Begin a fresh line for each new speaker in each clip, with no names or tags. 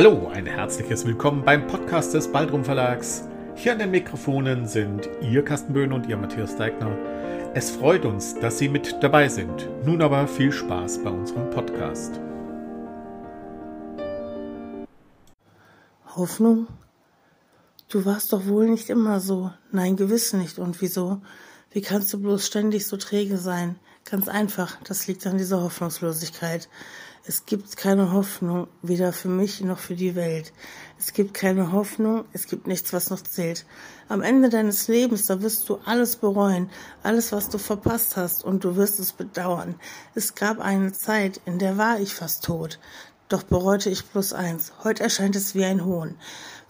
Hallo, ein herzliches Willkommen beim Podcast des Baldrum Verlags. Hier an den Mikrofonen sind Ihr Carsten Böhn und Ihr Matthias Deigner. Es freut uns, dass Sie mit dabei sind. Nun aber viel Spaß bei unserem Podcast.
Hoffnung? Du warst doch wohl nicht immer so. Nein, gewiss nicht. Und wieso? Wie kannst du bloß ständig so träge sein? Ganz einfach, das liegt an dieser Hoffnungslosigkeit. Es gibt keine Hoffnung, weder für mich noch für die Welt. Es gibt keine Hoffnung, es gibt nichts, was noch zählt. Am Ende deines Lebens, da wirst du alles bereuen, alles, was du verpasst hast, und du wirst es bedauern. Es gab eine Zeit, in der war ich fast tot. Doch bereute ich bloß eins. Heute erscheint es wie ein Hohn.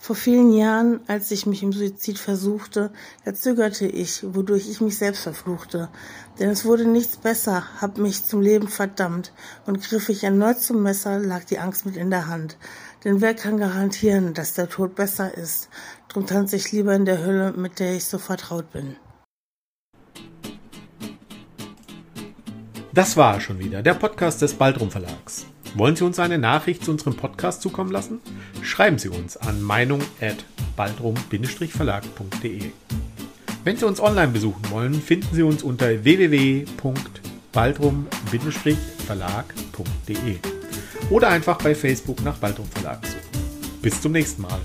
Vor vielen Jahren, als ich mich im Suizid versuchte, da zögerte ich, wodurch ich mich selbst verfluchte. Denn es wurde nichts besser, hab mich zum Leben verdammt, und griff ich erneut zum Messer, lag die Angst mit in der Hand. Denn wer kann garantieren, dass der Tod besser ist? Drum tanze ich lieber in der Hölle, mit der ich so vertraut bin.
Das war schon wieder der Podcast des Baldrum Verlags. Wollen Sie uns eine Nachricht zu unserem Podcast zukommen lassen? Schreiben Sie uns an meinung@baldrum-verlag.de. Wenn Sie uns online besuchen wollen, finden Sie uns unter www.baldrum-verlag.de oder einfach bei Facebook nach Baldrum Verlag suchen. Bis zum nächsten Mal.